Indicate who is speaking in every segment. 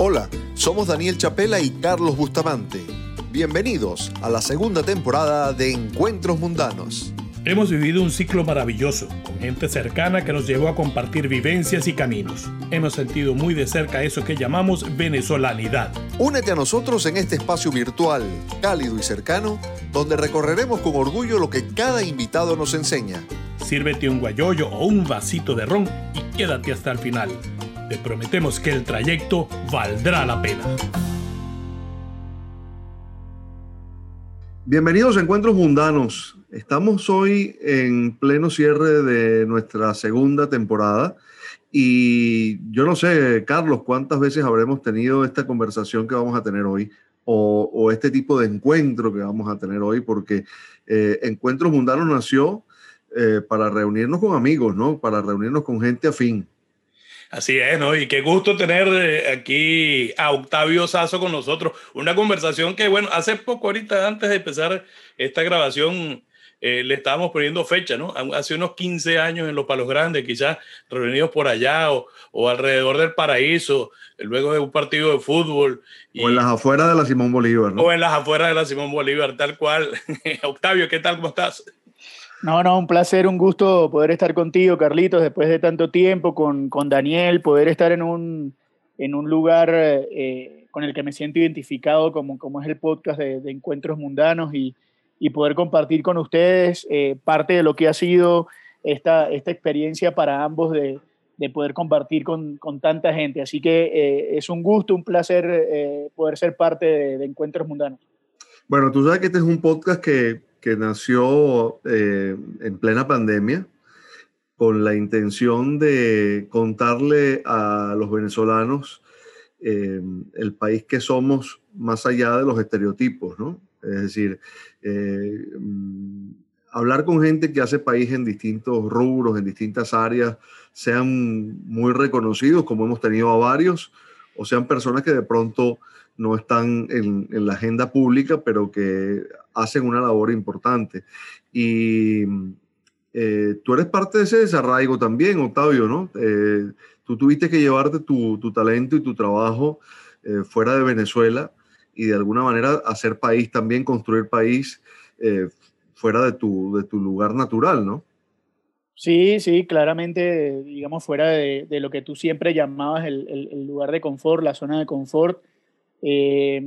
Speaker 1: Hola, somos Daniel Chapela y Carlos Bustamante. Bienvenidos a la segunda temporada de Encuentros Mundanos.
Speaker 2: Hemos vivido un ciclo maravilloso, con gente cercana que nos llevó a compartir vivencias y caminos. Hemos sentido muy de cerca eso que llamamos venezolanidad.
Speaker 1: Únete a nosotros en este espacio virtual, cálido y cercano, donde recorreremos con orgullo lo que cada invitado nos enseña.
Speaker 2: Sírvete un guayoyo o un vasito de ron y quédate hasta el final. Te prometemos que el trayecto valdrá la pena.
Speaker 1: Bienvenidos a Encuentros Mundanos. Estamos hoy en pleno cierre de nuestra segunda temporada y yo no sé, Carlos, cuántas veces habremos tenido esta conversación que vamos a tener hoy o, este tipo de encuentro que vamos a tener hoy, porque eh, Encuentros Mundanos nació eh, para reunirnos con amigos, ¿no? Para reunirnos con gente afín.
Speaker 2: Así es, ¿no? Y qué gusto tener eh, aquí a Octavio Sazo con nosotros. Una conversación que, bueno, hace poco, ahorita antes de empezar esta grabación, eh, le estábamos poniendo fecha, ¿no? Hace unos 15 años en Los Palos Grandes, quizás reunidos por allá o, o alrededor del paraíso, luego de un partido de fútbol.
Speaker 1: o en las afueras de la Simón Bolívar, ¿no?
Speaker 2: O en las afueras de la Simón Bolívar, tal cual. Octavio, ¿qué tal? ¿Cómo estás?
Speaker 3: No, no, un placer, un gusto poder estar contigo, Carlitos, después de tanto tiempo, con, con Daniel, poder estar en un, en un lugar eh, con el que me siento identificado, como, como es el podcast de, Encuentros Mundanos, y, y, poder compartir con ustedes eh, parte de lo que ha sido esta, esta experiencia para ambos de, de poder compartir con, con, tanta gente. Así que eh, es un gusto, un placer poder ser parte de, de Encuentros Mundanos.
Speaker 1: Bueno, tú sabes que este es un podcast que que nació eh, en plena pandemia con la intención de contarle a los venezolanos eh, el país que somos más allá de los estereotipos, ¿no? Es decir, eh, hablar con gente que hace país en distintos rubros, en distintas áreas, sean muy reconocidos, como hemos tenido a varios, o sean personas que de pronto no están en, la agenda pública, pero que hacen una labor importante. Y eh, tú eres parte de ese desarraigo también, Octavio, ¿no? Eh, tú tuviste que llevarte tu, talento y tu trabajo eh, fuera de Venezuela y de alguna manera hacer país también, construir país fuera de tu, lugar natural, ¿no?
Speaker 3: Sí, sí, claramente, digamos, fuera de, lo que tú siempre llamabas el, lugar de confort, la zona de confort. Eh,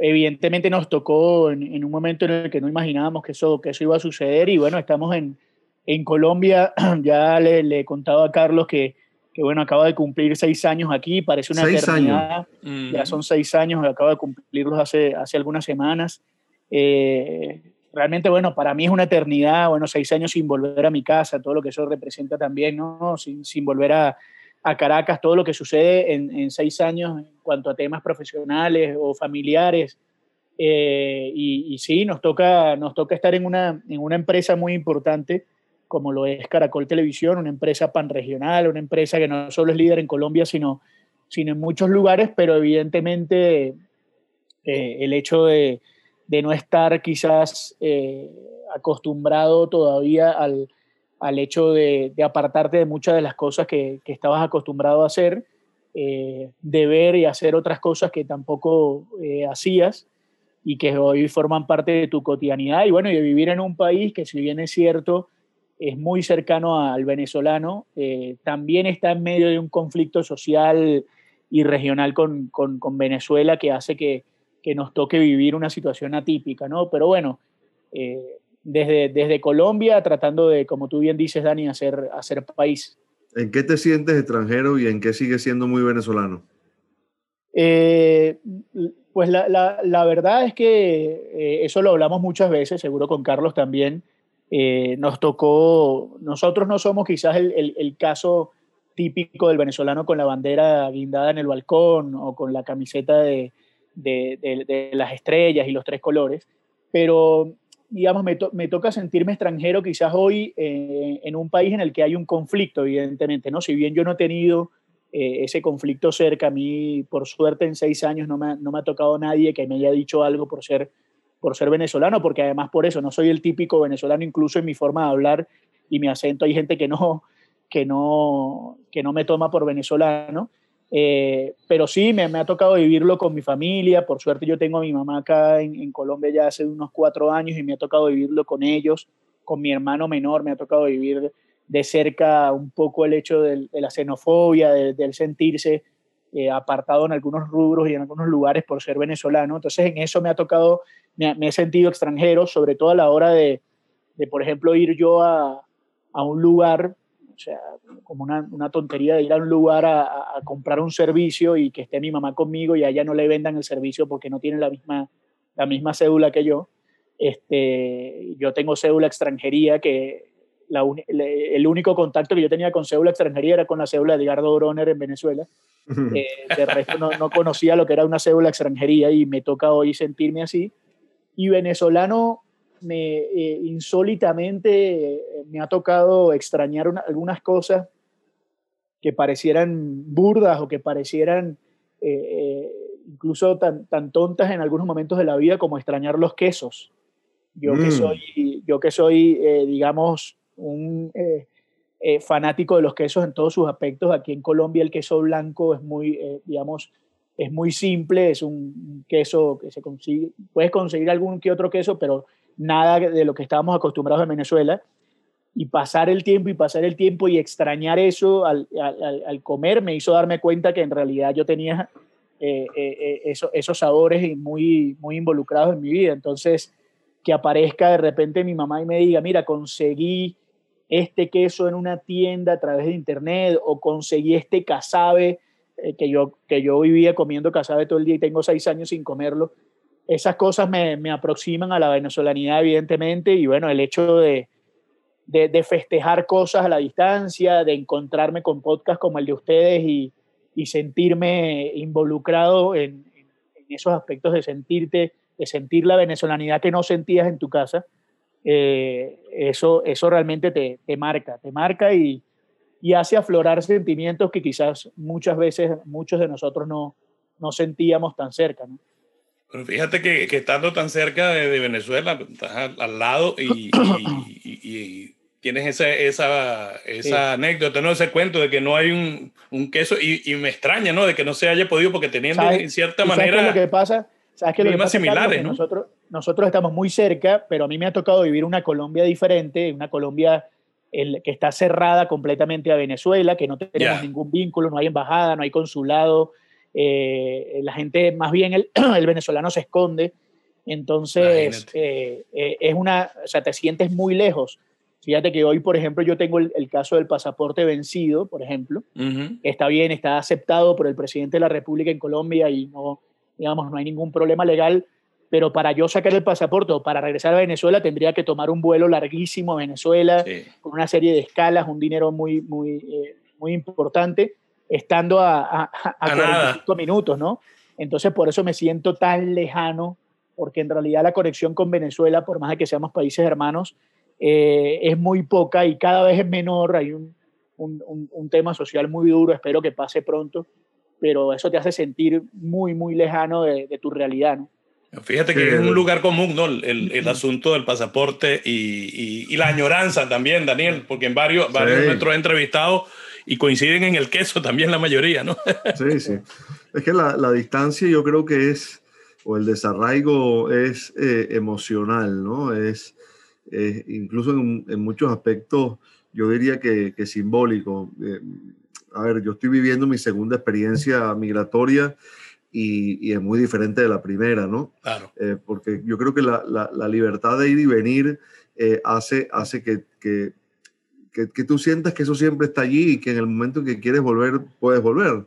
Speaker 3: evidentemente nos tocó en, un momento en el que no imaginábamos que eso, que eso iba a suceder y bueno, estamos en, en Colombia, ya le, le, he contado a Carlos que, que, bueno, acaba de cumplir seis años aquí, parece una eternidad, ya son seis años, acaba de cumplirlos hace, hace algunas semanas. Eh, realmente, bueno, para mí es una eternidad, bueno, seis años sin volver a mi casa, todo lo que eso representa también, ¿no? Sin, sin volver a, a Caracas todo lo que sucede en, seis años en cuanto a temas profesionales o familiares. Eh, y, sí, nos toca, nos toca estar en una, en una empresa muy importante como lo es Caracol Televisión, una empresa panregional, una empresa que no solo es líder en Colombia, sino, sino en muchos lugares, pero evidentemente eh, el hecho de, de, no estar quizás eh, acostumbrado todavía al, al hecho de, apartarte de muchas de las cosas que, estabas acostumbrado a hacer, eh, de ver y hacer otras cosas que tampoco eh, hacías y que hoy forman parte de tu cotidianidad y bueno, y de vivir en un país que si bien es cierto, es muy cercano al venezolano, eh, también está en medio de un conflicto social y regional con, Venezuela que hace que, que, nos toque vivir una situación atípica, ¿no? Pero bueno, desde, desde Colombia, tratando de, como tú bien dices, Dani, hacer, hacer país.
Speaker 1: ¿En qué te sientes extranjero y en qué sigues siendo muy venezolano?
Speaker 3: Eh, pues la, la, la, verdad es que eh, eso lo hablamos muchas veces, seguro con Carlos también. Eh, nos tocó, nosotros no somos quizás el, el, el, caso típico del venezolano con la bandera guindada en el balcón o con la camiseta de, de, de, de las estrellas y los tres colores, pero digamos, me, me, toca sentirme extranjero quizás hoy eh, en un país en el que hay un conflicto, evidentemente, ¿no? Si bien yo no he tenido eh, ese conflicto cerca, a mí, por suerte, en seis años no me, no me, ha tocado nadie que me haya dicho algo por ser, por ser venezolano, porque además por eso no soy el típico venezolano, incluso en mi forma de hablar y mi acento, hay gente que no, que no, que no me toma por venezolano. Eh, pero sí, me, me, ha tocado vivirlo con mi familia. Por suerte yo tengo a mi mamá acá en, en, Colombia ya hace unos cuatro años y me ha tocado vivirlo con ellos, con mi hermano menor, me ha tocado vivir de cerca un poco el hecho de, de la xenofobia, del sentirse eh, apartado en algunos rubros y en algunos lugares por ser venezolano. Entonces en eso me ha tocado, me, me he sentido extranjero, sobre todo a la hora de, de por ejemplo, ir yo a, a un lugar o sea, como una, una, tontería de ir a un lugar a, a, comprar un servicio y que esté mi mamá conmigo y a ella no le vendan el servicio porque no tiene la misma, la misma cédula que yo. Este, yo tengo cédula extranjería que la el único contacto que yo tenía con cédula extranjería era con la cédula de Edgardo Bronner en Venezuela. Eh, de resto no, no, conocía lo que era una cédula extranjería y me toca hoy sentirme así. Y venezolano, me, eh, insólitamente eh, me ha tocado extrañar una, algunas cosas que parecieran burdas o que parecieran eh, incluso tan, tan, tontas en algunos momentos de la vida como extrañar los quesos. Yo mm. que soy, yo que soy digamos, un fanático de los quesos en todos sus aspectos, aquí en Colombia el queso blanco es muy, digamos, es muy simple, es un queso que se consigue, puedes conseguir algún que otro queso, pero nada de lo que estábamos acostumbrados en Venezuela. Y pasar el tiempo y pasar el tiempo y extrañar eso al, al, al comer me hizo darme cuenta que en realidad yo tenía eh, eh, eso, esos sabores muy, muy involucrados en mi vida. Entonces, que aparezca de repente mi mamá y me diga, mira, conseguí este queso en una tienda a través de internet o conseguí este casabe, eh, que, yo, que yo vivía comiendo casabe todo el día y tengo seis años sin comerlo esas cosas me, me, aproximan a la venezolanidad, evidentemente, y bueno, el hecho de, de, festejar cosas a la distancia, de encontrarme con podcasts como el de ustedes y, y sentirme involucrado en, en, esos aspectos de sentirte, de sentir la venezolanidad que no sentías en tu casa, eh, eso, eso realmente te, te, marca, te marca y, y hace aflorar sentimientos que quizás muchas veces muchos de nosotros no, no sentíamos tan cerca. ¿no?
Speaker 2: Pero fíjate que, que, estando tan cerca de, de Venezuela, estás al, al lado y, y, y, tienes esa, esa, esa sí. anécdota, ¿no? ese cuento de que no hay un, un queso y, me extraña, ¿no? De que no se haya podido porque teniendo en cierta manera...
Speaker 3: ¿Sabes qué lo que pasa? ¿Sabes qué lo que pasa,
Speaker 2: similares,
Speaker 3: Carlos?
Speaker 2: ¿no?
Speaker 3: Nosotros, nosotros estamos muy cerca, pero a mí me ha tocado vivir una Colombia diferente, una Colombia el, que está cerrada completamente a Venezuela, que no tenemos yeah. ningún vínculo, no hay embajada, no hay consulado, eh, la gente, más bien el, el, venezolano se esconde, entonces eh, eh, es una, o sea, te sientes muy lejos. Fíjate que hoy, por ejemplo, yo tengo el, el caso del pasaporte vencido, por ejemplo, uh -huh. está bien, está aceptado por el presidente de la República en Colombia y no, digamos, no hay ningún problema legal, pero para yo sacar el pasaporte o para regresar a Venezuela tendría que tomar un vuelo larguísimo a Venezuela, sí. con una serie de escalas, un dinero muy, muy, eh, muy importante estando a, a, a, a 45 minutos, ¿no? Entonces, por eso me siento tan lejano, porque en realidad la conexión con Venezuela, por más de que seamos países hermanos, eh, es muy poca y cada vez es menor. Hay un, un, un, un, tema social muy duro, espero que pase pronto, pero eso te hace sentir muy, muy lejano de, de tu realidad, ¿no?
Speaker 2: Fíjate que es un lugar común, ¿no? El, el, el asunto del pasaporte y, y, y, la añoranza también, Daniel, porque en varios, varios sí. de nuestros entrevistados y coinciden en el queso también la mayoría, ¿no?
Speaker 1: Sí, sí. Es que la, la distancia yo creo que es, o el desarraigo es eh, emocional, ¿no? Es, eh, incluso en, en, muchos aspectos, yo diría que, que simbólico. Eh, a ver, yo estoy viviendo mi segunda experiencia migratoria y, y, es muy diferente de la primera, ¿no?
Speaker 2: Claro.
Speaker 1: Eh, porque yo creo que la, la, la, libertad de ir y venir eh, hace, hace que, que, que, que, tú sientas que eso siempre está allí y que en el momento en que quieres volver, puedes volver.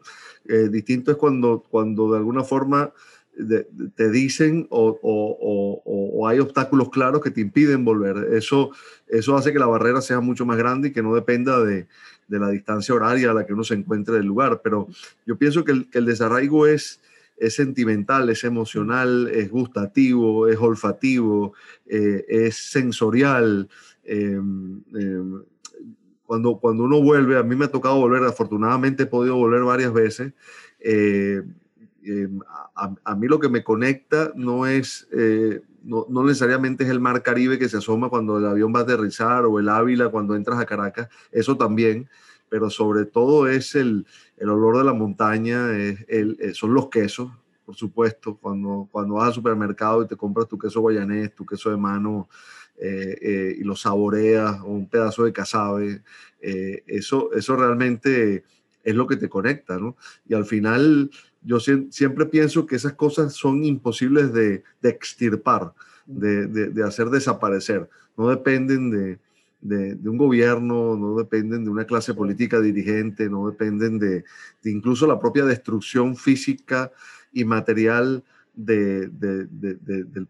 Speaker 1: Eh, distinto es cuando, cuando de alguna forma de, de, te dicen o, o, o, o, hay obstáculos claros que te impiden volver. Eso, eso hace que la barrera sea mucho más grande y que no dependa de, de la distancia horaria a la que uno se encuentre del lugar. Pero yo pienso que el, que el desarraigo es, es sentimental, es emocional, es gustativo, es olfativo, eh, es sensorial. Eh, eh, cuando, cuando uno vuelve, a mí me ha tocado volver, afortunadamente he podido volver varias veces. Eh, eh, a, a, mí lo que me conecta no es, eh, no, no, necesariamente es el mar Caribe que se asoma cuando el avión va a aterrizar o el Ávila cuando entras a Caracas, eso también, pero sobre todo es el, el olor de la montaña, es el, eh, son los quesos, por supuesto, cuando, cuando vas al supermercado y te compras tu queso guayanés, tu queso de mano eh, eh, y lo saboreas o un pedazo de casabe, eso, eso realmente es lo que te conecta, ¿no? Y al final yo siempre pienso que esas cosas son imposibles de, de extirpar, de, de, de, hacer desaparecer, no dependen de, de, un gobierno, no dependen de una clase política dirigente, no dependen de, incluso la propia destrucción física y material del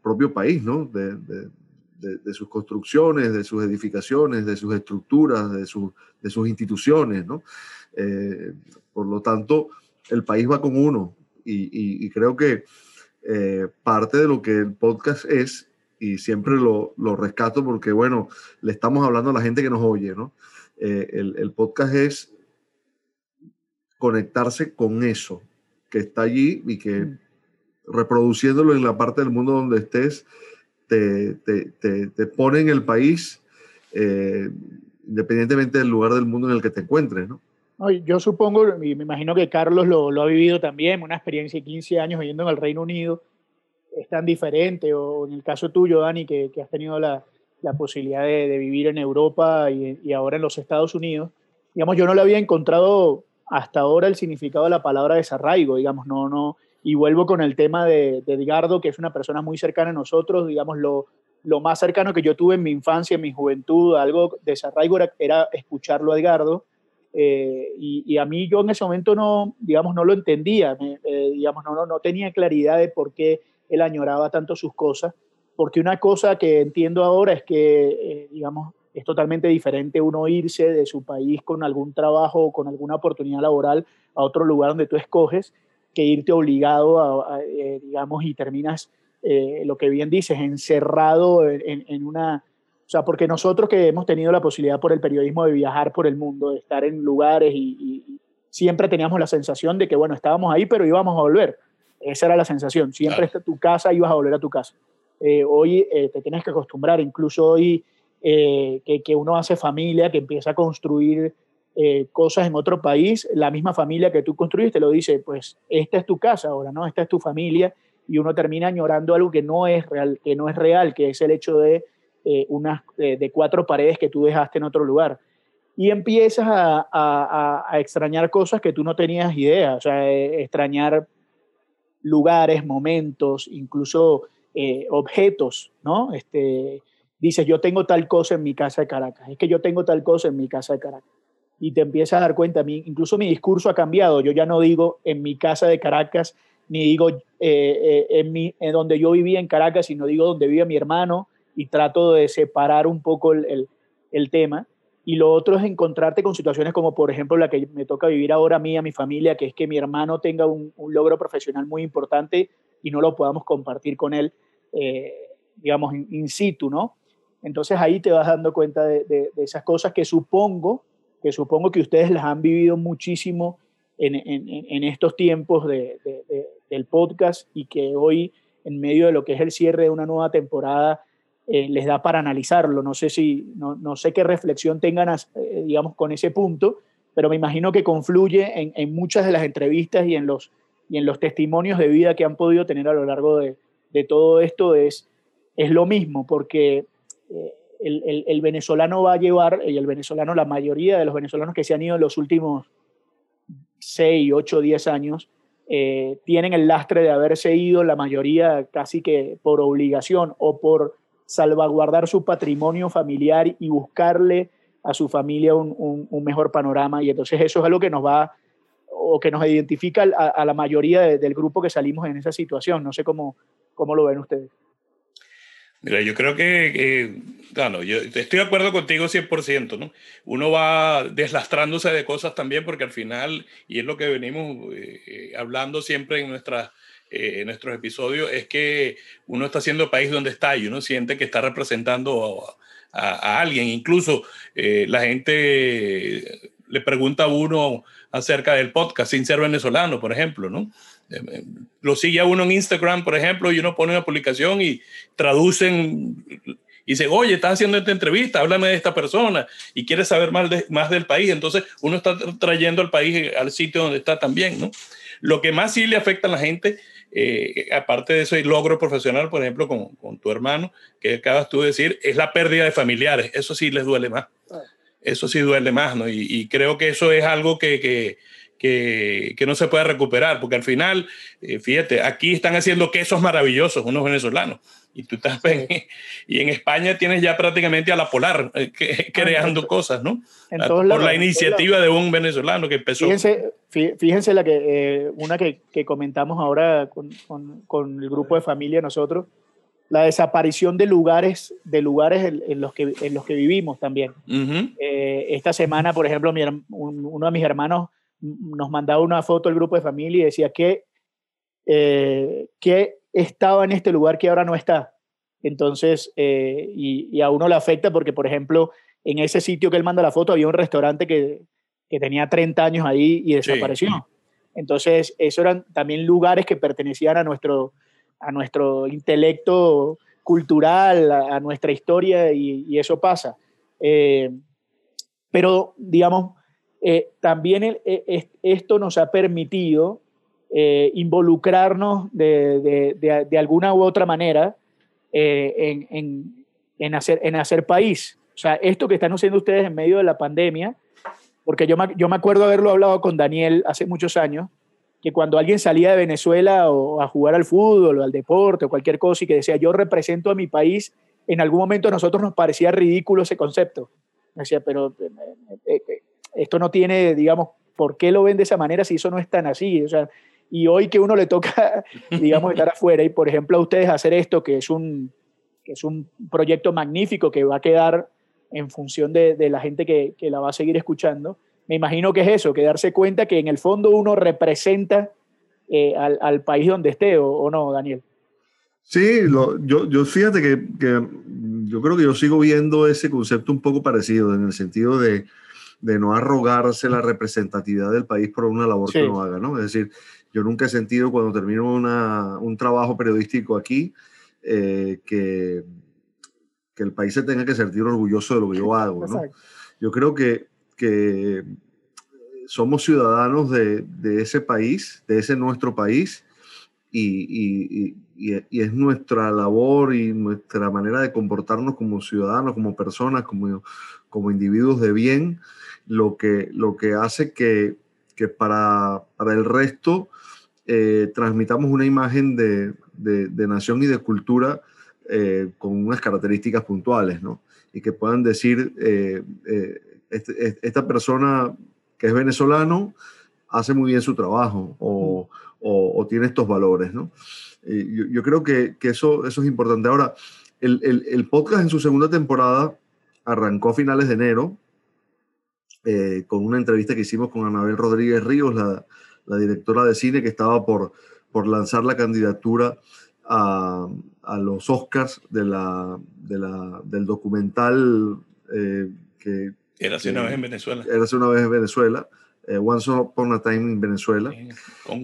Speaker 1: propio país, ¿no? de, sus construcciones, de sus edificaciones, de sus estructuras, de, de sus instituciones. ¿no? Eh, por lo tanto, el país va con uno y, creo que eh, parte de lo que el podcast es y siempre lo, lo, rescato porque, bueno, le estamos hablando a la gente que nos oye, ¿no? Eh, el, el, podcast es conectarse con eso que está allí y que mm. reproduciéndolo en la parte del mundo donde estés, te, te, te, pone en el país, eh, independientemente del lugar del mundo en el que te encuentres, ¿no?
Speaker 3: yo supongo, y me imagino que Carlos lo, lo, ha vivido también, una experiencia de 15 años viviendo en el Reino Unido, es tan diferente, o en el caso tuyo, Dani, que, que has tenido la, la posibilidad de, de, vivir en Europa y, y, ahora en los Estados Unidos, digamos, yo no le había encontrado hasta ahora el significado de la palabra desarraigo, digamos, no, no, y vuelvo con el tema de, de Edgardo, que es una persona muy cercana a nosotros, digamos, lo, lo más cercano que yo tuve en mi infancia, en mi juventud, algo de desarraigo era, era escucharlo a Edgardo, eh, y, y, a mí yo en ese momento no, digamos, no lo entendía, eh, digamos, no, no, no tenía claridad de por qué él añoraba tanto sus cosas, porque una cosa que entiendo ahora es que, eh, digamos, es totalmente diferente uno irse de su país con algún trabajo o con alguna oportunidad laboral a otro lugar donde tú escoges que irte obligado a, a eh, digamos, y terminas, eh, lo que bien dices, encerrado en, en, una... O sea, porque nosotros que hemos tenido la posibilidad por el periodismo de viajar por el mundo, de estar en lugares y, y siempre teníamos la sensación de que, bueno, estábamos ahí, pero íbamos a volver. Esa era la sensación. Siempre claro. tu casa ibas a volver a tu casa. Eh, hoy eh, te tienes que acostumbrar, incluso hoy eh, que, que, uno hace familia, que empieza a construir eh, cosas en otro país, la misma familia que tú construiste lo dice, pues esta es tu casa ahora, ¿no? Esta es tu familia y uno termina añorando algo que no es real, que no es real, que es el hecho de eh, unas de cuatro paredes que tú dejaste en otro lugar y empiezas a, a, a, extrañar cosas que tú no tenías idea, o sea, extrañar lugares, momentos, incluso eh, objetos, ¿no? Este, dices, yo tengo tal cosa en mi casa de Caracas, es que yo tengo tal cosa en mi casa de Caracas. Y te empiezas a dar cuenta, mi, incluso mi discurso ha cambiado, yo ya no digo en mi casa de Caracas, ni digo eh, eh, en, mi, en donde yo vivía en Caracas, sino digo donde vive mi hermano y trato de separar un poco el, el, tema. Y lo otro es encontrarte con situaciones como, por ejemplo, la que me toca vivir ahora a mí, a mi familia, que es que mi hermano tenga un, logro profesional muy importante y no lo podamos compartir con él, eh, digamos, in, in, situ, ¿no? Entonces ahí te vas dando cuenta de, de, de, esas cosas que supongo, que supongo que ustedes las han vivido muchísimo en, en, estos tiempos de, del podcast y que hoy, en medio de lo que es el cierre de una nueva temporada, eh, les da para analizarlo. No sé, si, no, no sé qué reflexión tengan, eh, digamos, con ese punto, pero me imagino que confluye en, en, muchas de las entrevistas y en, los, y en los testimonios de vida que han podido tener a lo largo de, de todo esto. Es, es lo mismo, porque eh, el, el, el, venezolano va a llevar, y el venezolano, la mayoría de los venezolanos que se han ido en los últimos 6, 8, 10 años, eh, tienen el lastre de haberse ido, la mayoría casi que por obligación o por salvaguardar su patrimonio familiar y buscarle a su familia un, un, un, mejor panorama. Y entonces eso es algo que nos va o que nos identifica a, a la mayoría de, del grupo que salimos en esa situación. No sé cómo, cómo lo ven ustedes.
Speaker 2: Mira, yo creo que, que bueno, yo estoy de acuerdo contigo 100%, ¿no? Uno va deslastrándose de cosas también porque al final, y es lo que venimos eh, hablando siempre en nuestras eh, nuestros episodios, es que uno está haciendo país donde está y uno siente que está representando a, alguien. Incluso eh, la gente le pregunta a uno acerca del podcast sin ser venezolano, por ejemplo, ¿no? Lo sigue a uno en Instagram, por ejemplo, y uno pone una publicación y traducen y dice, oye, estás haciendo esta entrevista, háblame de esta persona y quieres saber más, de, más del país. Entonces uno está trayendo al país al sitio donde está también, ¿no? Lo que más sí le afecta a la gente, eh, aparte de ese logro profesional, por ejemplo, con, con, tu hermano, que acabas tú de decir, es la pérdida de familiares. Eso sí les duele más. Ah. Eso sí duele más, ¿no? Y, y creo que eso es algo que, que que, que, no se puede recuperar, porque al final, eh, fíjate, aquí están haciendo quesos maravillosos unos venezolanos, y tú estás y en España tienes ya prácticamente a la Polar eh, que, ah, creando cosas, ¿no? Por la iniciativa de un venezolano que empezó.
Speaker 3: Fíjense, fíjense la que, eh, una que, que, comentamos ahora con, con, con, el grupo de familia nosotros, la desaparición de lugares, de lugares en, los, que, en los que vivimos también. esta semana, por ejemplo, mi, uno de mis hermanos nos mandaba una foto el grupo de familia y decía que, eh, que estaba en este lugar que ahora no está. Entonces, eh, y, a uno le afecta porque, por ejemplo, en ese sitio que él manda la foto había un restaurante que, que tenía 30 años ahí y desapareció. Entonces, esos eran también lugares que pertenecían a nuestro, a nuestro intelecto cultural, a, nuestra historia, y, eso pasa. Eh, pero, digamos, eh, también eh, esto nos ha permitido eh, involucrarnos de, alguna u otra manera en, hacer, en hacer país. O sea, esto que están haciendo ustedes en medio de la pandemia, porque yo me, yo me acuerdo haberlo hablado con Daniel hace muchos años, que cuando alguien salía de Venezuela o a jugar al fútbol o al deporte o cualquier cosa y que decía yo represento a mi país, en algún momento a nosotros nos parecía ridículo ese concepto. Decía, pero esto no tiene, digamos, ¿por qué lo ven de esa manera si eso no es tan así? O sea, y hoy que uno le toca, digamos, estar afuera y, por ejemplo, a ustedes hacer esto, que es un, que es un proyecto magnífico que va a quedar en función de, la gente que, que, la va a seguir escuchando, me imagino que es eso, que darse cuenta que en el fondo uno representa eh, al, al, país donde esté, o, no, Daniel.
Speaker 1: Sí, yo, yo fíjate que, que, yo creo que yo sigo viendo ese concepto un poco parecido, en el sentido de, de no arrogarse la representatividad del país por una labor que no haga, ¿no? Es decir, yo nunca he sentido cuando termino una, un trabajo periodístico aquí eh, que, que el país se tenga que sentir orgulloso de lo que yo hago, ¿no? Yo creo que, que somos ciudadanos de, de, ese país, de ese nuestro país, y, y, y, es nuestra labor y nuestra manera de comportarnos como ciudadanos, como personas, como, como individuos de bien, lo que, lo que hace que, que para, para, el resto eh, transmitamos una imagen de, de, nación y de cultura eh, con unas características puntuales, ¿no? Y que puedan decir, eh, este, esta persona que es venezolano hace muy bien su trabajo o, o, o tiene estos valores, ¿no? Yo, yo, creo que, que, eso, eso es importante. Ahora, el, el, el podcast en su segunda temporada arrancó a finales de enero eh, con una entrevista que hicimos con Anabel Rodríguez Ríos, la, la, directora de cine, que estaba por, por lanzar la candidatura a, a los Oscars de la, de la, del documental eh, que...
Speaker 2: Era hace una vez en Venezuela.
Speaker 1: Era hace una vez en Venezuela. Eh, Once Upon a Time en Venezuela.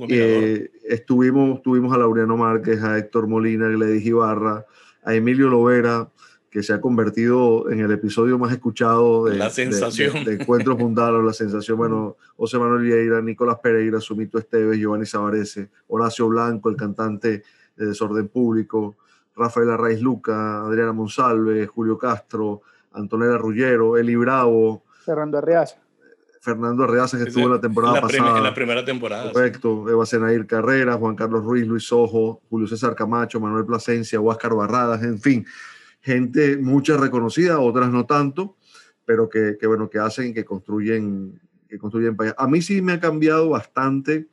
Speaker 1: Eh, estuvimos, tuvimos a Laureano Márquez, a Héctor Molina, a Gladys Ibarra, a Emilio Lovera, que se ha convertido en el episodio más escuchado de,
Speaker 2: la sensación.
Speaker 1: de, de Encuentros Mundanos, la sensación, bueno, José Manuel Vieira, Nicolás Pereira, Sumito Esteves, Giovanni Sabarese, Horacio Blanco, el cantante de Desorden Público, Rafael Arraiz Luca, Adriana Monsalve, Julio Castro, Antonella Rullero, Eli Bravo.
Speaker 3: Fernando Arreaza.
Speaker 1: Fernando Arreaza, que estuvo en la temporada
Speaker 2: la
Speaker 1: pasada.
Speaker 2: En la primera temporada.
Speaker 1: Correcto. Sí. Eva Senair Carrera, Juan Carlos Ruiz, Luis Ojo, Julio César Camacho, Manuel Plasencia, Huáscar Barradas, en fin gente, muchas reconocidas, otras no tanto, pero que, que, bueno, que hacen, que construyen, que construyen país. A mí sí me ha cambiado bastante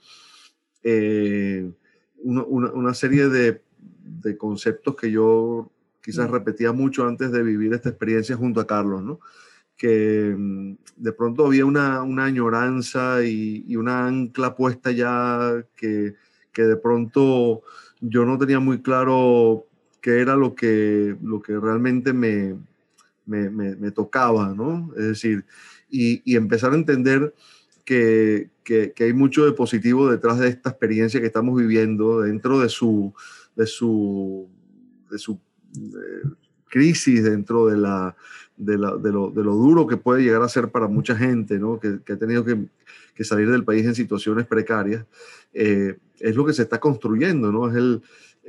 Speaker 1: eh, una, una, una, serie de, de, conceptos que yo quizás repetía mucho antes de vivir esta experiencia junto a Carlos, ¿no? que mm, de pronto había una, una añoranza y, y, una ancla puesta ya que, que de pronto yo no tenía muy claro qué era lo que, lo que realmente me, me, me, me tocaba, ¿no? Es decir, y, y empezar a entender que, que, que, hay mucho de positivo detrás de esta experiencia que estamos viviendo, dentro de su, de su, de su eh, crisis, dentro de, la, de, lo, duro que puede llegar a ser para mucha gente, ¿no? que, ha tenido que, salir del país en situaciones precarias, eh, es lo que se está construyendo, ¿no? es el,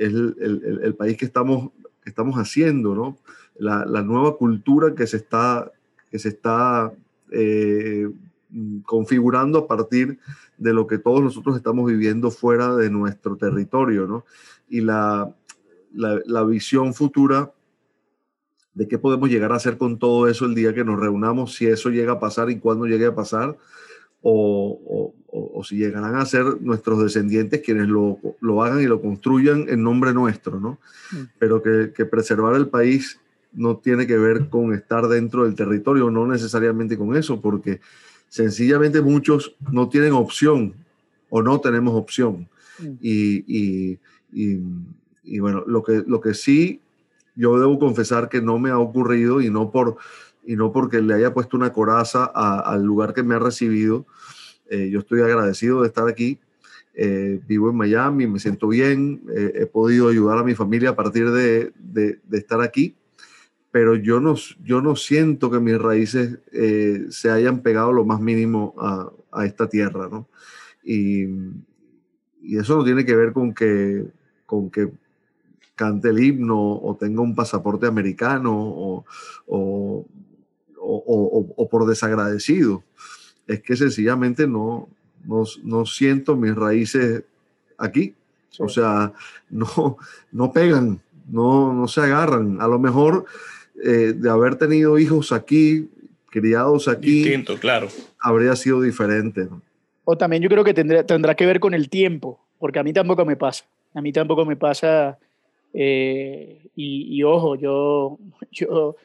Speaker 1: el, el, país que estamos, estamos haciendo, ¿no? la, la nueva cultura que se está, que se está eh, configurando a partir de lo que todos nosotros estamos viviendo fuera de nuestro territorio, ¿no? Y la, la, visión futura de qué podemos llegar a hacer con todo eso el día que nos reunamos, si eso llega a pasar y cuándo llegue a pasar, o, o, si llegarán a ser nuestros descendientes quienes lo, lo, hagan y lo construyan en nombre nuestro, ¿no? Mm. Pero que, que preservar el país no tiene que ver con estar dentro del territorio, no necesariamente con eso, porque sencillamente muchos no tienen opción o no tenemos opción. Mm. Y, y, bueno, lo que, lo que sí yo debo confesar que no me ha ocurrido y no, por, y no porque le haya puesto una coraza al lugar que me ha recibido. Eh, yo estoy agradecido de estar aquí. Eh, vivo en Miami, me siento bien, eh, he podido ayudar a mi familia a partir de, de, de estar aquí pero yo no, yo no siento que mis raíces eh, se hayan pegado lo más mínimo a, a esta tierra, ¿no? Y, y, eso no tiene que ver con que, con que cante el himno o tenga un pasaporte americano o, o, o, o por desagradecido. Es que sencillamente no, no, no siento mis raíces aquí. O sea, no, no pegan, no, no se agarran. A lo mejor eh, de haber tenido hijos aquí, criados aquí,
Speaker 2: Distinto, claro.
Speaker 1: habría sido diferente.
Speaker 3: O también yo creo que tendrá, tendrá que ver con el tiempo, porque a mí tampoco me pasa. A mí tampoco me pasa, eh, y, ojo, yo, yo,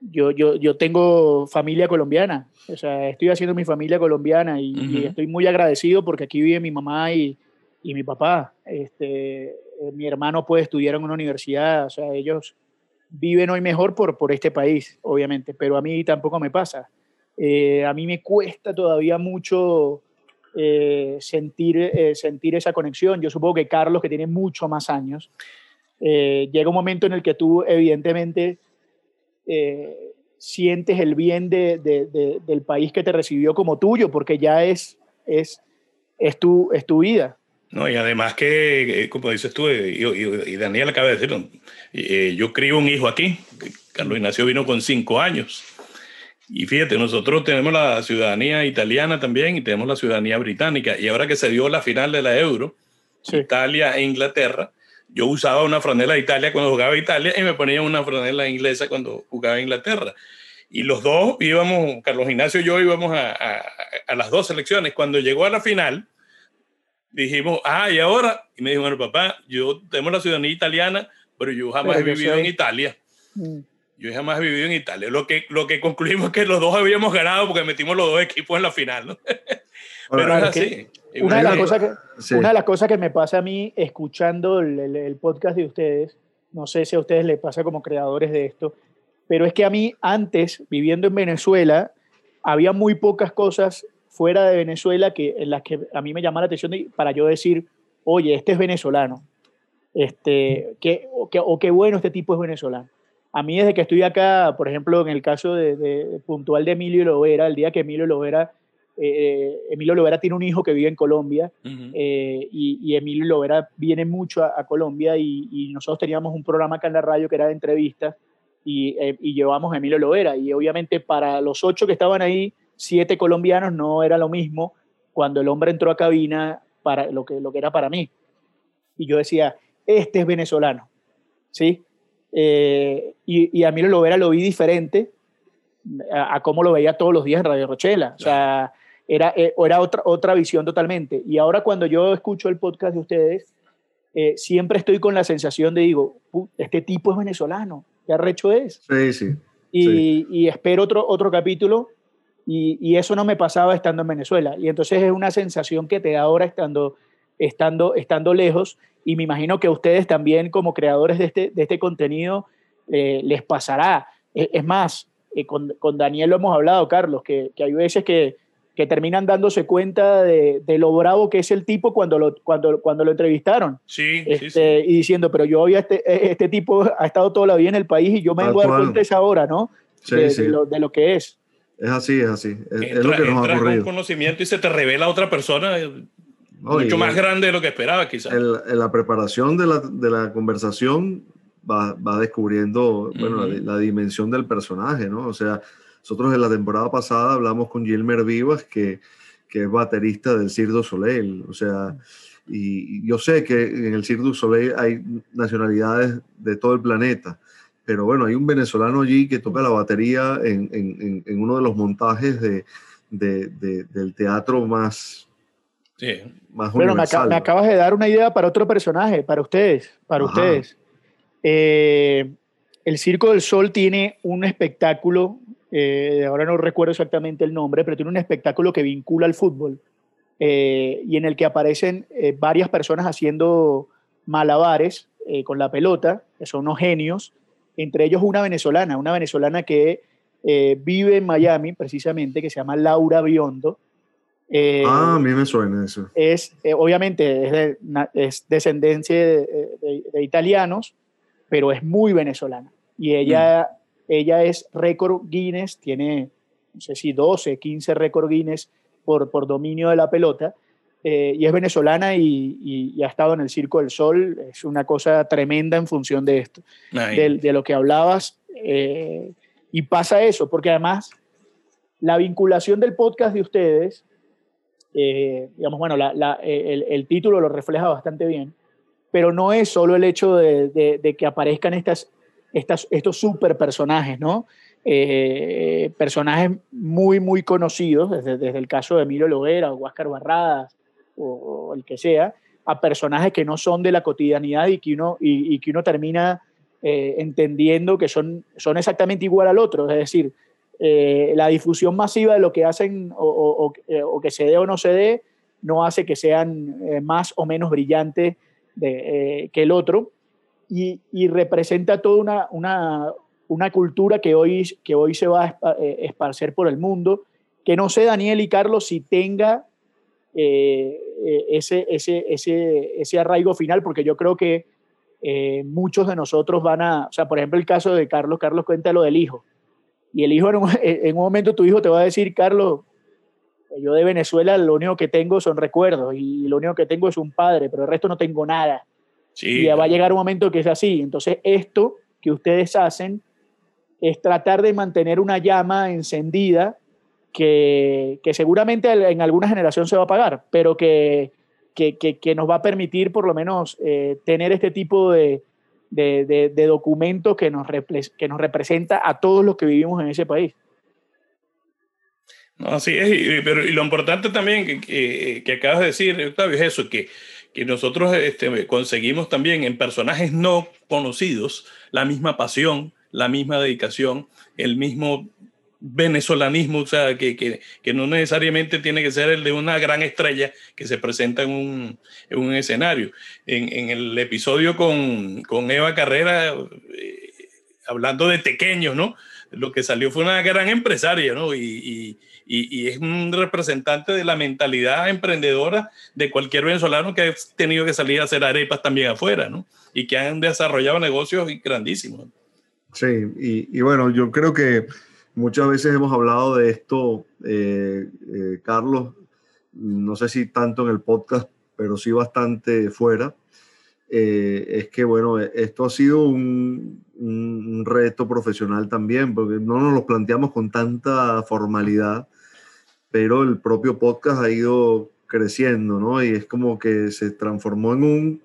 Speaker 3: yo, yo, yo tengo familia colombiana, o sea, estoy haciendo mi familia colombiana y, estoy muy agradecido porque aquí vive mi mamá y, y mi papá. Este, eh, mi hermano puede estudiar en una universidad, o sea, ellos viven hoy mejor por, por este país, obviamente, pero a mí tampoco me pasa. Eh, a mí me cuesta todavía mucho eh, sentir, eh, sentir esa conexión. Yo supongo que Carlos, que tiene mucho más años, llega un momento en el que tú evidentemente sientes el bien de, de, del país que te recibió como tuyo, porque ya es, es, es, tu, es tu vida.
Speaker 2: No, y además que, eh, como dices tú, eh, y, Daniel acaba de decirlo, eh, yo crío un hijo aquí, Carlos Ignacio vino con cinco años. Y fíjate, nosotros tenemos la ciudadanía italiana también y tenemos la ciudadanía británica. Y ahora que se dio la final de la Euro, Italia e Inglaterra, yo usaba una franela de Italia cuando jugaba Italia y me ponía una franela inglesa cuando jugaba Inglaterra. Y los dos íbamos, Carlos Ignacio y yo íbamos a, a, a las dos selecciones. Cuando llegó a la final, dijimos, ah, y ahora, y me dijo, bueno, papá, yo tengo la ciudadanía italiana, pero yo jamás he vivido en Italia. Mm. Yo jamás he vivido en Italia. Lo que, lo que concluimos es que los dos habíamos ganado porque metimos los dos equipos en la final, ¿no? pero es así.
Speaker 3: Una de, las cosas que, una de las cosas que me pasa a mí escuchando el, el, podcast de ustedes, no sé si a ustedes les pasa como creadores de esto, pero es que a mí antes, viviendo en Venezuela, había muy pocas cosas fuera de Venezuela que, en las que a mí me llama la atención para yo decir, oye, este es venezolano, este, que, o, que, o qué bueno este tipo es venezolano. A mí desde que estoy acá, por ejemplo, en el caso de, puntual de Emilio Lovera, el día que Emilio Lovera, eh, Emilio Lovera tiene un hijo que vive en Colombia eh, y, Emilio Lovera viene mucho a, Colombia y, nosotros teníamos un programa acá en la radio que era de entrevistas y, eh, y llevamos a Emilio Lovera y obviamente para los ocho que estaban ahí, siete colombianos no era lo mismo cuando el hombre entró a cabina para lo que, lo que era para mí. Y yo decía, este es venezolano, ¿sí? Eh, y, y, a mí lo Lovera lo vi diferente a, cómo lo veía todos los días en Radio Rochela. O sea, era, eh, era otra, otra visión totalmente. Y ahora cuando yo escucho el podcast de ustedes, eh, siempre estoy con la sensación de, digo, este tipo es venezolano, qué arrecho es.
Speaker 1: Sí, sí.
Speaker 3: Y, y espero otro, otro capítulo y, eso no me pasaba estando en Venezuela. Y entonces es una sensación que te da ahora estando, estando, estando lejos. Y me imagino que a ustedes también, como creadores de este, de este contenido, eh, les pasará. Es, más, eh, con, con, Daniel lo hemos hablado, Carlos, que, que hay veces que, que terminan dándose cuenta de, lo bravo que es el tipo cuando lo, cuando, cuando lo entrevistaron.
Speaker 2: Sí,
Speaker 3: este, Y diciendo, pero yo había este, este tipo ha estado toda la vida en el país y yo me voy a dar cuenta esa hora, ¿no? de, de, lo, que es.
Speaker 1: Es así, es así. Es, lo que nos ha ocurrido.
Speaker 2: con conocimiento y se te revela a otra persona eh, mucho más grande de lo que esperaba, quizás.
Speaker 1: En la preparación de la, de la conversación va, va descubriendo bueno, la, la, dimensión del personaje, ¿no? O sea, nosotros en la temporada pasada hablamos con Gilmer Vivas, que, que es baterista del Cirque du Soleil. O sea, y, yo sé que en el Cirque du Soleil hay nacionalidades de todo el planeta, pero bueno, hay un venezolano allí que toca la batería en, en, en uno de los montajes de, de, del teatro más,
Speaker 2: sí.
Speaker 1: más
Speaker 3: bueno, me, me, acabas de dar una idea para otro personaje, para ustedes, para ustedes. Eh, el Circo del Sol tiene un espectáculo eh, ahora no recuerdo exactamente el nombre, pero tiene un espectáculo que vincula al fútbol eh, y en el que aparecen eh, varias personas haciendo malabares con la pelota, que son unos genios, entre ellos una venezolana, una venezolana que vive en Miami precisamente, que se llama Laura Biondo.
Speaker 1: ah, a mí me suena eso.
Speaker 3: Es, obviamente, es, descendencia de, italianos, pero es muy venezolana. Y ella mm. Ella es récord Guinness, tiene, no sé si 12, 15 récord Guinness por, por dominio de la pelota. Eh, y es venezolana y, ha estado en el Circo del Sol. Es una cosa tremenda en función de esto, de, lo que hablabas. Eh, y pasa eso, porque además la vinculación del podcast de ustedes, eh, digamos, bueno, el, título lo refleja bastante bien, pero no es solo el hecho de, de que aparezcan estas estos super personajes, ¿no? Eh, personajes muy, muy conocidos, desde, el caso de Emilio Loguera o Huáscar Barradas o, el que sea, a personajes que no son de la cotidianidad y que uno, termina eh, entendiendo que son, exactamente igual al otro. Es decir, eh, la difusión masiva de lo que hacen o, que se dé o no se dé no hace que sean más o menos brillantes que el otro y, representa toda una, una, una, cultura que hoy, que hoy se va a eh, esparcer por el mundo, que no sé, Daniel y Carlos, si tenga eh, eh, ese, ese, ese, ese, arraigo final, porque yo creo que muchos de nosotros van a, o sea, por ejemplo, el caso de Carlos, Carlos cuenta lo del hijo, y el hijo en un, en un momento tu hijo te va a decir, Carlos, yo de Venezuela lo único que tengo son recuerdos y lo único que tengo es un padre, pero el resto no tengo nada. Y va a llegar un momento que es así. Entonces, esto que ustedes hacen es tratar de mantener una llama encendida que, que seguramente en alguna generación se va a apagar, pero que, que, que nos va a permitir por lo menos eh, tener este tipo de, de, de, documentos que nos, que nos representa a todos los que vivimos en ese país.
Speaker 2: No, así es, y, pero, y lo importante también que, que, acabas de decir, Octavio, es eso, que que nosotros este, conseguimos también en personajes no conocidos la misma pasión, la misma dedicación, el mismo venezolanismo, o sea, que, que, que, no necesariamente tiene que ser el de una gran estrella que se presenta en un, en un escenario. En, en, el episodio con, con Eva Carrera, eh, hablando de pequeños, ¿no? Lo que salió fue una gran empresaria, ¿no? y, es un representante de la mentalidad emprendedora de cualquier venezolano que ha tenido que salir a hacer arepas también afuera, ¿no? Y que han desarrollado negocios grandísimos.
Speaker 1: Sí, y, bueno, yo creo que muchas veces hemos hablado de esto, eh, eh, Carlos, no sé si tanto en el podcast, pero sí bastante fuera. Eh, es que, bueno, esto ha sido un, un, reto profesional también, porque no nos lo planteamos con tanta formalidad pero el propio podcast ha ido creciendo, ¿no? Y es como que se transformó en un,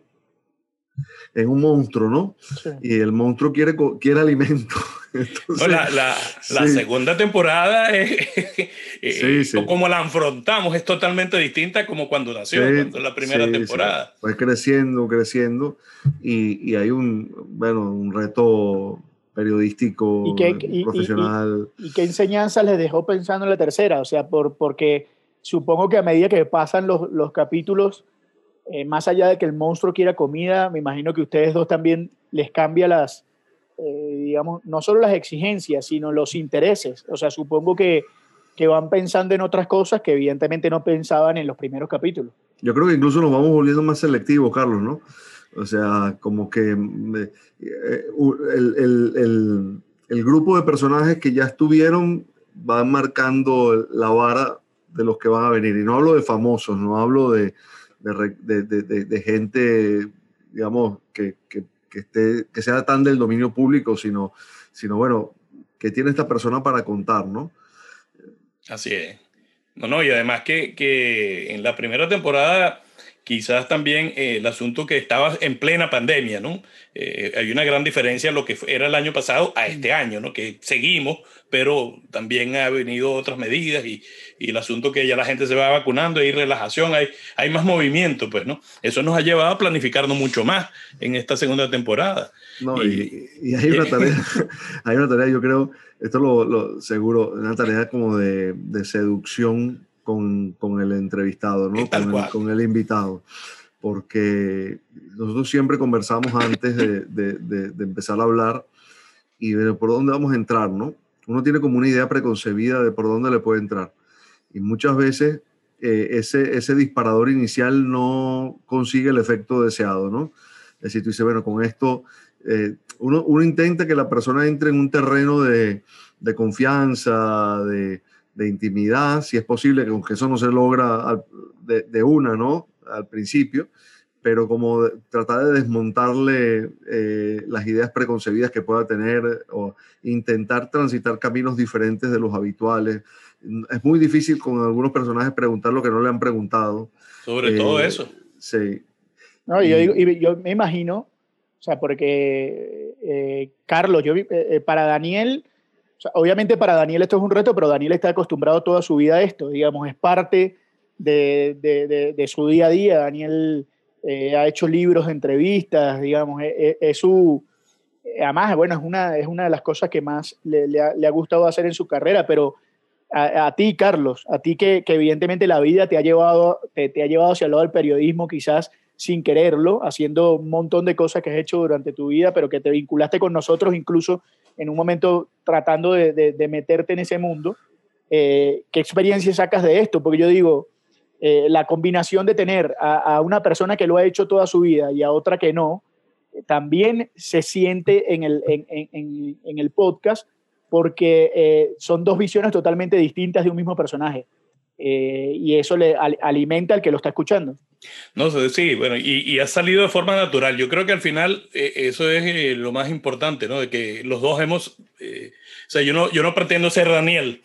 Speaker 1: en un monstruo, ¿no? Y el monstruo quiere, quiere alimento.
Speaker 2: la, la, la, segunda temporada, es, eh, como la afrontamos, es totalmente distinta como cuando nació, la primera temporada.
Speaker 1: Fue creciendo, creciendo, y, y hay un, bueno, un reto periodístico, ¿Y qué, profesional.
Speaker 3: Y, qué enseñanzas les dejó pensando en la tercera? O sea, por, porque supongo que a medida que pasan los, los capítulos, eh, más allá de que el monstruo quiera comida, me imagino que ustedes dos también les cambia las, eh, digamos, no solo las exigencias, sino los intereses. O sea, supongo que, que van pensando en otras cosas que evidentemente no pensaban en los primeros capítulos.
Speaker 1: Yo creo que incluso nos vamos volviendo más selectivos, Carlos, ¿no? O sea, como que eh, el, el, el, grupo de personajes que ya estuvieron van marcando la vara de los que van a venir. Y no hablo de famosos, no hablo de, de, gente, digamos, que, que, que sea tan del dominio público, sino, sino, bueno, que tiene esta persona para contar, ¿no?
Speaker 2: Así es. No, no, y además que, que en la primera temporada quizás también eh, el asunto que estaba en plena pandemia, ¿no? Eh, hay una gran diferencia lo que era el año pasado a este año, ¿no? Que seguimos, pero también ha venido otras medidas y, y el asunto que ya la gente se va vacunando, hay relajación, hay, hay más movimiento, pues, ¿no? Eso nos ha llevado a planificarnos mucho más en esta segunda temporada.
Speaker 1: No, y, y, hay una tarea, hay una tarea, yo creo, esto lo, lo seguro, una tarea como de, de seducción con, con, el entrevistado, ¿no? Con el, con el, invitado. Porque nosotros siempre conversamos antes de, de, de, empezar a hablar y de por dónde vamos a entrar, ¿no? Uno tiene como una idea preconcebida de por dónde le puede entrar. Y muchas veces eh, ese, ese disparador inicial no consigue el efecto deseado, ¿no? Es decir, tú dices, bueno, con esto eh, uno, uno, intenta que la persona entre en un terreno de, de confianza, de, de, intimidad, si es posible, que aunque eso no se logra de, de una, ¿no? Al principio, pero como tratar de desmontarle eh, las ideas preconcebidas que pueda tener o intentar transitar caminos diferentes de los habituales. Es muy difícil con algunos personajes preguntar lo que no le han preguntado.
Speaker 2: Sobre eh, todo eso.
Speaker 1: Sí.
Speaker 3: No, y, yo, yo, me imagino, o sea, porque eh, Carlos, yo, eh, para Daniel, obviamente para Daniel esto es un reto, pero Daniel está acostumbrado toda su vida a esto, digamos, es parte de, su día a día. Daniel eh, ha hecho libros, entrevistas, digamos, es, su... Además, bueno, es una, es una de las cosas que más le, ha, gustado hacer en su carrera, pero a, ti, Carlos, a ti que, que, evidentemente la vida te ha, llevado, te, te ha llevado hacia el lado del periodismo, quizás sin quererlo, haciendo un montón de cosas que has hecho durante tu vida, pero que te vinculaste con nosotros incluso en un momento tratando de, de, meterte en ese mundo. Eh, ¿Qué experiencia sacas de esto? Porque yo digo, eh, la combinación de tener a, una persona que lo ha hecho toda su vida y a otra que no, también se siente en el, en, en, en el podcast porque eh, son dos visiones totalmente distintas de un mismo personaje. Y eso le al, alimenta al que lo está escuchando.
Speaker 2: No sé, sí, bueno, y, y, ha salido de forma natural. Yo creo que al final eh, eso es eh, lo más importante, ¿no? De que los dos hemos, eh, o sea, yo no, yo no pretendo ser Daniel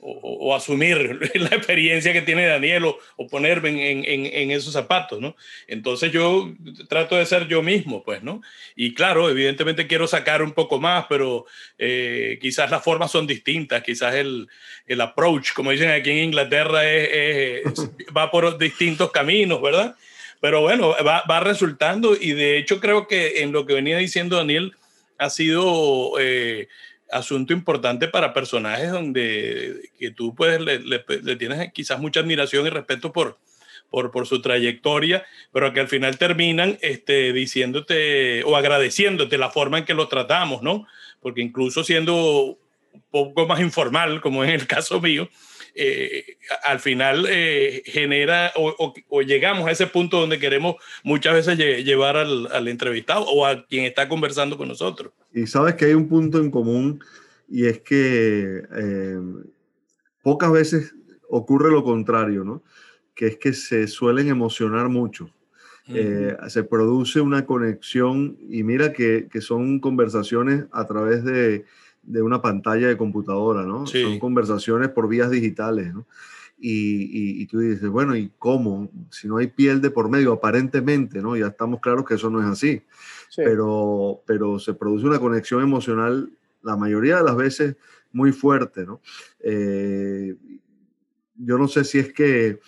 Speaker 2: o, asumir la experiencia que tiene Daniel o, ponerme en, en, en, esos zapatos, ¿no? Entonces yo trato de ser yo mismo, pues, ¿no? Y claro, evidentemente quiero sacar un poco más, pero eh, quizás las formas son distintas, quizás el, el approach, como dicen aquí en Inglaterra, es, va por distintos caminos, ¿verdad? Pero bueno, va, va, resultando y de hecho creo que en lo que venía diciendo Daniel ha sido eh, asunto importante para personajes donde que tú puedes, le, le, le, tienes quizás mucha admiración y respeto por, por, por su trayectoria, pero que al final terminan este, diciéndote o agradeciéndote la forma en que los tratamos, ¿no? Porque incluso siendo un poco más informal, como en el caso mío, eh, al final eh, genera o, o, o, llegamos a ese punto donde queremos muchas veces lle llevar al, al, entrevistado o a quien está conversando con nosotros.
Speaker 1: Y sabes que hay un punto en común y es que eh, pocas veces ocurre lo contrario, ¿no? Que es que se suelen emocionar mucho. Uh -huh. se produce una conexión y mira que, que son conversaciones a través de, de una pantalla de computadora, ¿no? Sí. Son conversaciones por vías digitales, ¿no? Y, y, y, tú dices, bueno, ¿y cómo? Si no hay piel de por medio, aparentemente, ¿no? Ya estamos claros que eso no es así. Sí. Pero, pero se produce una conexión emocional la mayoría de las veces muy fuerte, ¿no? Eh, yo no sé si es que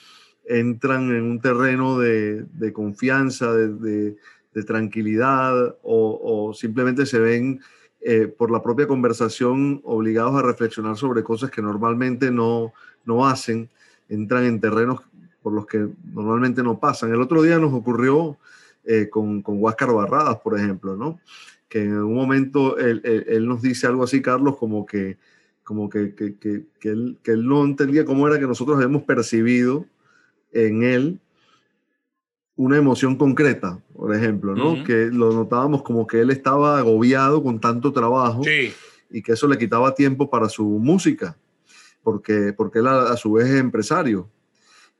Speaker 1: entran en un terreno de, de confianza, de, de, de tranquilidad, o, o simplemente se ven eh, por la propia conversación obligados a reflexionar sobre cosas que normalmente no, no hacen, entran en terrenos por los que normalmente no pasan. El otro día nos ocurrió eh, con, con Huáscar Barradas, por ejemplo, ¿no? que en un momento él, él, nos dice algo así, Carlos, como que, como que, que, que, que él no entendía cómo era que nosotros habíamos percibido en él una emoción concreta, por ejemplo, ¿no? Que lo notábamos como que él estaba agobiado con tanto trabajo y que eso le quitaba tiempo para su música, porque, porque él a, su vez es empresario.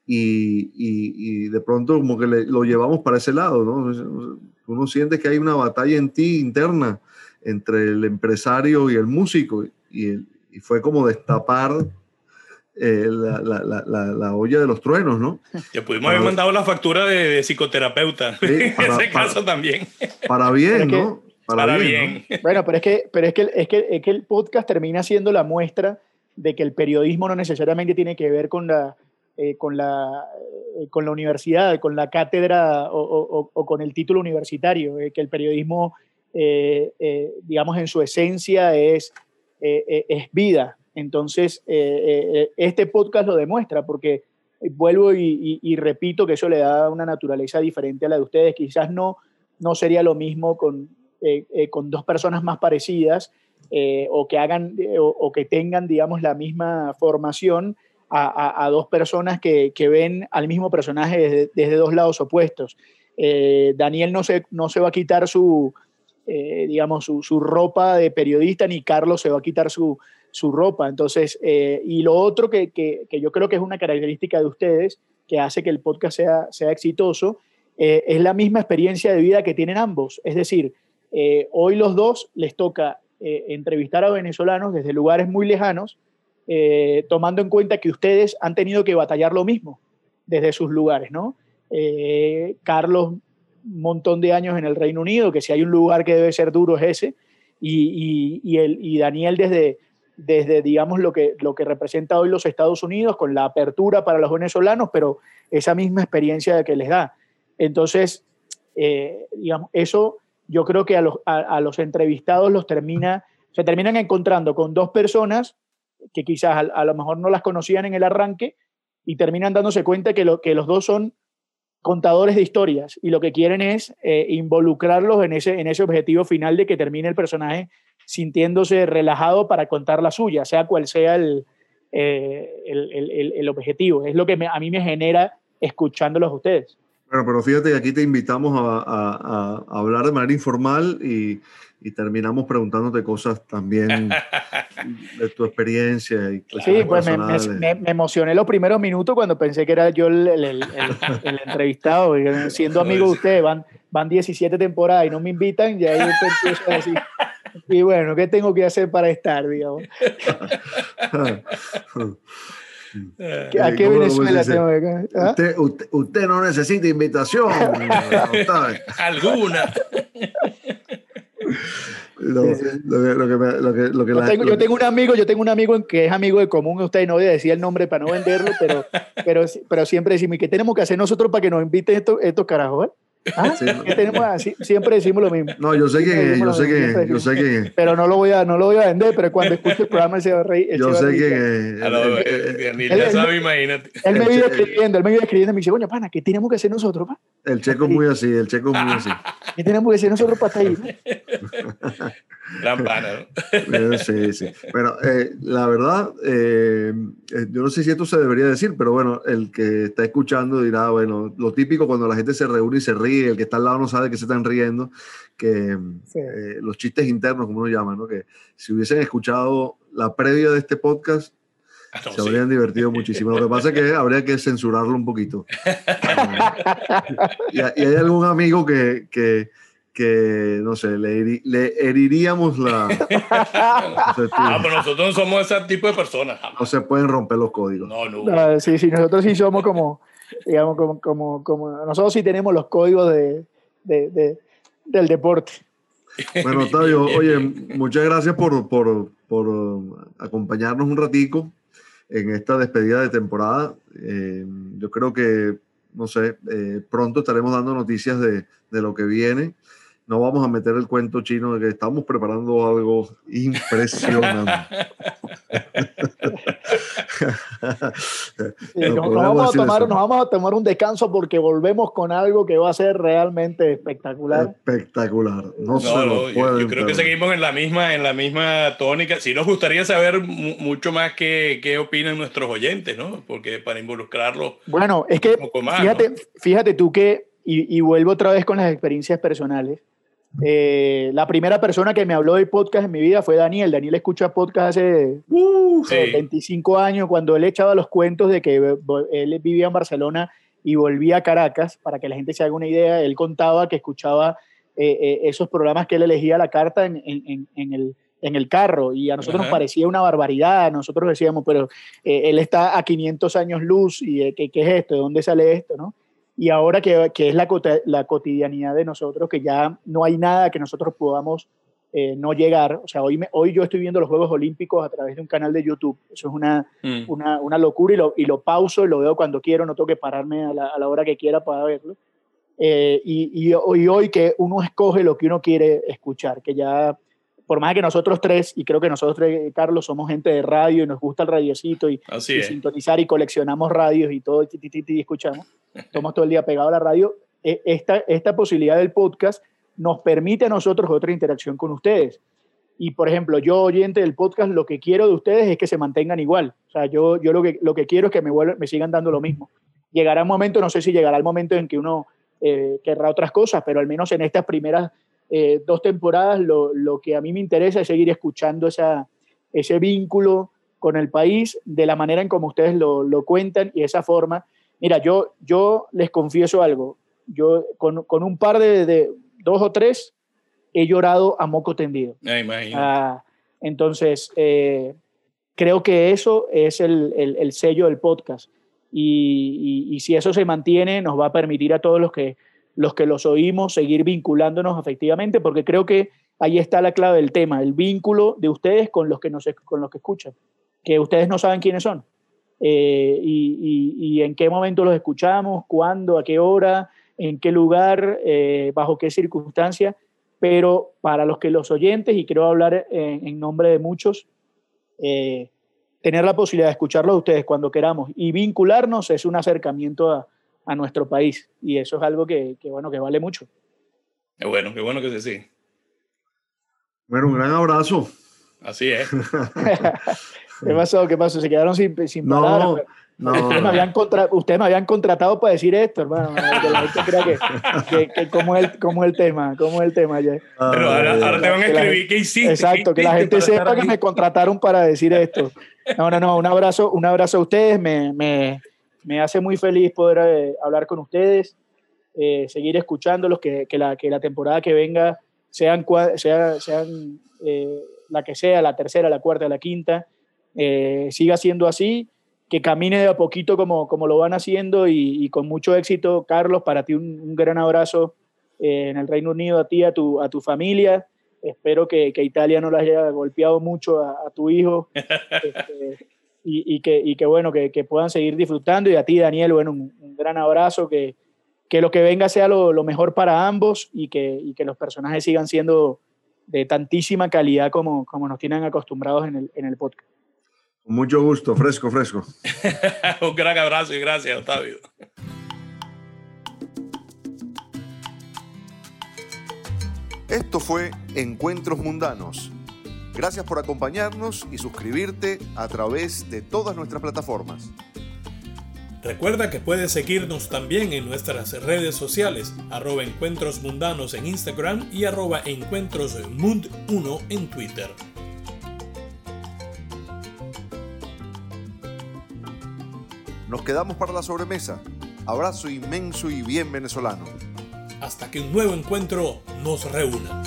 Speaker 1: Y, y, de pronto como que lo llevamos para ese lado, ¿no? Uno siente que hay una batalla en ti interna entre el empresario y el músico y, y fue como destapar eh, la, la, la, olla de los truenos, ¿no?
Speaker 2: Te pudimos haber mandado la factura de, psicoterapeuta. en ese caso también.
Speaker 1: Para bien, ¿no?
Speaker 2: Para, bien.
Speaker 3: Bueno, pero es que, pero es que, es que, es que el podcast termina siendo la muestra de que el periodismo no necesariamente tiene que ver con la, eh, con, la, eh, con la universidad, con la cátedra o, o, con el título universitario, que el periodismo, digamos, en su esencia es eh, eh, es vida. Entonces, eh, este podcast lo demuestra porque vuelvo y, repito que eso le da una naturaleza diferente a la de ustedes. Quizás no, no sería lo mismo con, con dos personas más parecidas o, que hagan, o, que tengan, digamos, la misma formación a, dos personas que, que, ven al mismo personaje desde, desde dos lados opuestos. Daniel no se, no se va a quitar su, eh, digamos, su, ropa de periodista, ni Carlos se va a quitar su, ropa. Entonces, eh, y lo otro que, yo creo que es una característica de ustedes, que hace que el podcast sea, sea exitoso, eh, es la misma experiencia de vida que tienen ambos. Es decir, hoy los dos les toca entrevistar a venezolanos desde lugares muy lejanos, tomando en cuenta que ustedes han tenido que batallar lo mismo desde sus lugares, ¿no? Carlos un montón de años en el Reino Unido, que si hay un lugar que debe ser duro es ese, y, y, el, y Daniel desde, desde, digamos, lo que, lo que representa hoy los Estados Unidos, con la apertura para los venezolanos, pero esa misma experiencia que les da. Entonces, eh, digamos, eso yo creo que a los, a, los, entrevistados los termina, se terminan encontrando con dos personas que quizás a, a, lo mejor no las conocían en el arranque y terminan dándose cuenta que, lo, que los dos son contadores de historias y lo que quieren es eh, involucrarlos en ese, en ese objetivo final de que termine el personaje sintiéndose relajado para contar la suya, sea cual sea el, eh, el, el, objetivo. Es lo que a mí me genera escuchándolos a ustedes.
Speaker 1: Bueno, pero fíjate que aquí te invitamos a, a, a hablar de manera informal y, y terminamos preguntándote cosas también de tu experiencia. Y
Speaker 3: sí, pues me, me, emocioné los primeros minutos cuando pensé que era yo el, el, el, el entrevistado. Siendo amigo de ustedes, van, van 17 temporadas y no me invitan, y ahí empiezo a decir, y bueno, ¿qué tengo que hacer para estar, digamos? ¿A qué Venezuela tengo que
Speaker 1: ¿Ah? usted, usted, usted, no necesita invitación.
Speaker 2: Alguna
Speaker 3: yo, tengo, un amigo, yo tengo un amigo que es amigo de común, usted no voy a decir el nombre para no venderlo, pero, pero, pero siempre decimos, ¿qué tenemos que hacer nosotros para que nos inviten estos, estos carajos? Eh? ¿Ah? tenemos Siempre decimos lo mismo.
Speaker 1: No, yo sé que yo sé que yo sé que
Speaker 3: Pero no lo voy a, no lo voy a vender, pero cuando escuche el programa se va a reír.
Speaker 1: Yo sé
Speaker 2: que. Ni ya sabe, imagínate.
Speaker 3: Él me vive escribiendo, él me vive escribiendo y me dice, coño, pana, ¿qué tenemos que hacer nosotros, pa?
Speaker 1: El checo es muy así, el checo es muy así.
Speaker 3: ¿Qué tenemos que hacer nosotros para estar ahí?
Speaker 2: Gran
Speaker 1: ¿no? Sí, sí. Bueno, eh, la verdad, eh, eh, yo no sé si esto se debería decir, pero bueno, el que está escuchando dirá, bueno, lo típico cuando la gente se reúne y se ríe, el que está al lado no sabe que se están riendo, que los chistes internos, como uno llama, ¿no? Que si hubiesen escuchado la previa de este podcast, ah, se habrían divertido muchísimo. Lo que pasa es que habría que censurarlo un poquito. y, hay algún amigo que, que que, no sé, le, le heriríamos la...
Speaker 2: ah, pero nosotros no somos ese tipo de personas.
Speaker 1: No se pueden romper los códigos.
Speaker 2: No, no. Ah,
Speaker 3: sí, sí, nosotros sí somos como, digamos, como, como, como nosotros sí tenemos los códigos de, de, de del deporte.
Speaker 1: Bueno, Octavio, oye, muchas gracias por, por, por acompañarnos un ratico en esta despedida de temporada. Eh, yo creo que, no sé, eh, pronto estaremos dando noticias de, de lo que viene no vamos a meter el cuento chino de que estamos preparando algo impresionante.
Speaker 3: nos, vamos a tomar, nos vamos a tomar un descanso porque volvemos con algo que va a ser realmente espectacular.
Speaker 1: Espectacular. No,
Speaker 2: yo, creo que seguimos en la misma, en la misma tónica. Sí nos gustaría saber mucho más qué, qué opinan nuestros oyentes, ¿no? Porque para involucrarlos.
Speaker 3: Bueno, es que fíjate, fíjate tú que, y, y vuelvo otra vez con las experiencias personales eh, la primera persona que me habló de podcast en mi vida fue Daniel. Daniel escucha podcast hace 25 años, cuando él echaba los cuentos de que él vivía en Barcelona y volvía a Caracas, para que la gente se haga una idea, él contaba que escuchaba eh, eh, esos programas que él elegía la carta en, el, en el carro y a nosotros nos parecía una barbaridad, nosotros decíamos, pero él está a 500 años luz y ¿qué, ¿qué, es esto? ¿De dónde sale esto? ¿no? Y ahora que, que es la, la, cotidianidad de nosotros, que ya no hay nada que nosotros podamos eh, no llegar. O sea, hoy, me, hoy yo estoy viendo los Juegos Olímpicos a través de un canal de YouTube. Eso es una, mm. una, una, locura y lo, y lo pauso y lo veo cuando quiero, no tengo que pararme a la, a la hora que quiera para verlo. Eh, y, y, hoy, hoy que uno escoge lo que uno quiere escuchar, que ya por más que nosotros tres, y creo que nosotros tres, Carlos, somos gente de radio y nos gusta el radiocito y, sintonizar y coleccionamos radios y todo, y, escuchamos, estamos todo el día pegados a la radio, e, esta, esta posibilidad del podcast nos permite a nosotros otra interacción con ustedes. Y, por ejemplo, yo, oyente del podcast, lo que quiero de ustedes es que se mantengan igual. O sea, yo, yo lo, que, lo que quiero es que me, vuelvan, me sigan dando lo mismo. Llegará un momento, no sé si llegará el momento en que uno eh, querrá otras cosas, pero al menos en estas primeras eh, dos temporadas, lo, lo, que a mí me interesa es seguir escuchando esa, ese vínculo con el país de la manera en como ustedes lo, lo cuentan y esa forma. Mira, yo, yo les confieso algo. Yo con, con un par de, de, dos o tres he llorado a moco tendido.
Speaker 2: Ah,
Speaker 3: entonces, eh, creo que eso es el, el, el sello del podcast. Y, y, y, si eso se mantiene, nos va a permitir a todos los que los que los oímos, seguir vinculándonos efectivamente, porque creo que ahí está la clave del tema, el vínculo de ustedes con los que, nos, con los que escuchan, que ustedes no saben quiénes son. Eh, y, y, en qué momento los escuchamos, cuándo, a qué hora, en qué lugar, eh, bajo qué circunstancia, pero para los que los oyentes, y quiero hablar en, en nombre de muchos, eh, tener la posibilidad de escucharlos a ustedes cuando queramos y vincularnos es un acercamiento a, a nuestro país. Y eso es algo que, que, bueno, que vale mucho.
Speaker 2: Qué bueno, qué bueno que se sí.
Speaker 1: Bueno, un gran abrazo.
Speaker 2: Así es.
Speaker 3: ¿Qué pasó? ¿Qué pasó? Se quedaron sin, sin
Speaker 1: no,
Speaker 3: palabras.
Speaker 1: No,
Speaker 3: ustedes, me habían contra, ustedes me habían contratado para decir esto, hermano. Que la gente crea que, que, cómo, es el, cómo es el tema, cómo es el tema ya.
Speaker 2: Pero ahora, ahora te van a escribir qué hiciste.
Speaker 3: Exacto, que la gente sepa que me contrataron para decir esto. No, no, no, un abrazo, un abrazo a ustedes. Me, me, me hace muy feliz poder eh, hablar con ustedes, eh, seguir escuchándolos, que, que, la, que la temporada que venga, sean, sea, sean eh, la que sea, la tercera, la cuarta, la quinta, siga siendo así, que camine de a poquito como, como lo van haciendo y, con mucho éxito. Carlos, para ti un, gran abrazo en el Reino Unido, a ti, a tu, a tu familia. Espero que, que Italia no la haya golpeado mucho a, a tu hijo. Este, y, que, y que, bueno, que, que, puedan seguir disfrutando. Y a ti, Daniel, bueno, un, gran abrazo, que, que, lo que venga sea lo, lo mejor para ambos y que, y que, los personajes sigan siendo de tantísima calidad como, como nos tienen acostumbrados en el, en el podcast.
Speaker 1: Mucho gusto, fresco, fresco.
Speaker 2: un gran abrazo y gracias, Octavio.
Speaker 4: Esto fue Encuentros Mundanos Gracias por acompañarnos y suscribirte a través de todas nuestras plataformas.
Speaker 2: Recuerda que puedes seguirnos también en nuestras redes sociales, arroba encuentros mundanos en Instagram y arroba encuentrosmund1 en Twitter.
Speaker 4: Nos quedamos para la sobremesa. Abrazo inmenso y bien venezolano.
Speaker 2: Hasta que un nuevo encuentro nos reúna.